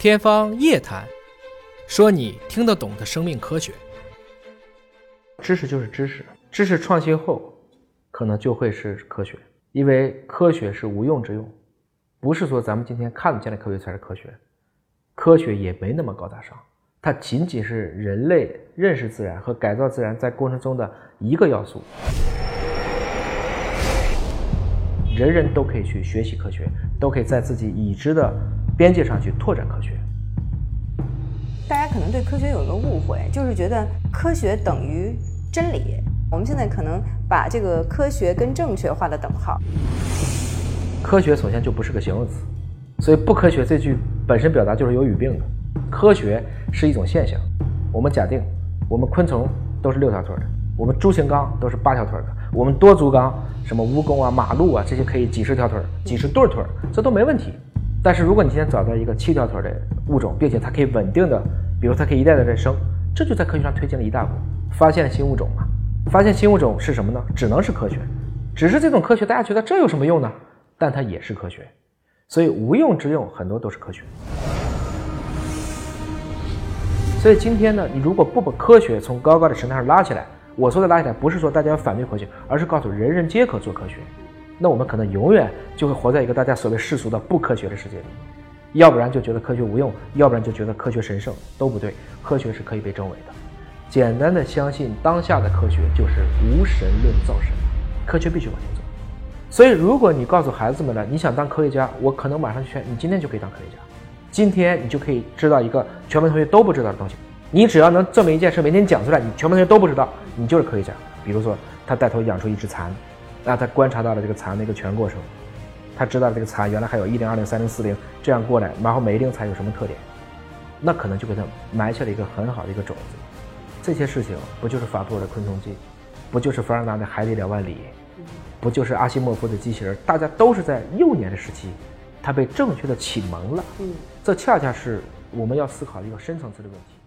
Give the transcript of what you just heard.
天方夜谭，说你听得懂的生命科学。知识就是知识，知识创新后，可能就会是科学。因为科学是无用之用，不是说咱们今天看得见的科学才是科学。科学也没那么高大上，它仅仅是人类认识自然和改造自然在过程中的一个要素。人人都可以去学习科学，都可以在自己已知的。边界上去拓展科学。大家可能对科学有一个误会，就是觉得科学等于真理。我们现在可能把这个科学跟正确画了等号。科学首先就不是个形容词，所以不科学这句本身表达就是有语病的。科学是一种现象。我们假定，我们昆虫都是六条腿的，我们猪形纲都是八条腿的，我们多足纲，什么蜈蚣啊、马路啊这些可以几十条腿、几十对腿，这都没问题。但是如果你今天找到一个七条腿的物种，并且它可以稳定的，比如它可以一代代的生，这就在科学上推进了一大步，发现新物种嘛。发现新物种是什么呢？只能是科学。只是这种科学大家觉得这有什么用呢？但它也是科学。所以无用之用很多都是科学。所以今天呢，你如果不把科学从高高的神坛上拉起来，我说的拉起来不是说大家要反对科学，而是告诉人人皆可做科学。那我们可能永远就会活在一个大家所谓世俗的不科学的世界里，要不然就觉得科学无用，要不然就觉得科学神圣，都不对。科学是可以被证伪的。简单的相信当下的科学就是无神论造神，科学必须往前走。所以，如果你告诉孩子们了，你想当科学家，我可能马上劝你，今天就可以当科学家。今天你就可以知道一个全班同学都不知道的东西。你只要能证明一件事，每天讲出来，你全班同学都不知道，你就是科学家。比如说，他带头养出一只蚕。那他观察到了这个蚕的一个全过程，他知道这个蚕原来还有一零、二零、三零、四零这样过来，然后每一零蚕有什么特点，那可能就给他埋下了一个很好的一个种子。这些事情不就是法布尔的《昆虫记》，不就是凡尔纳的《海底两万里》，不就是阿西莫夫的机器人？大家都是在幼年的时期，他被正确的启蒙了。嗯，这恰恰是我们要思考的一个深层次的问题。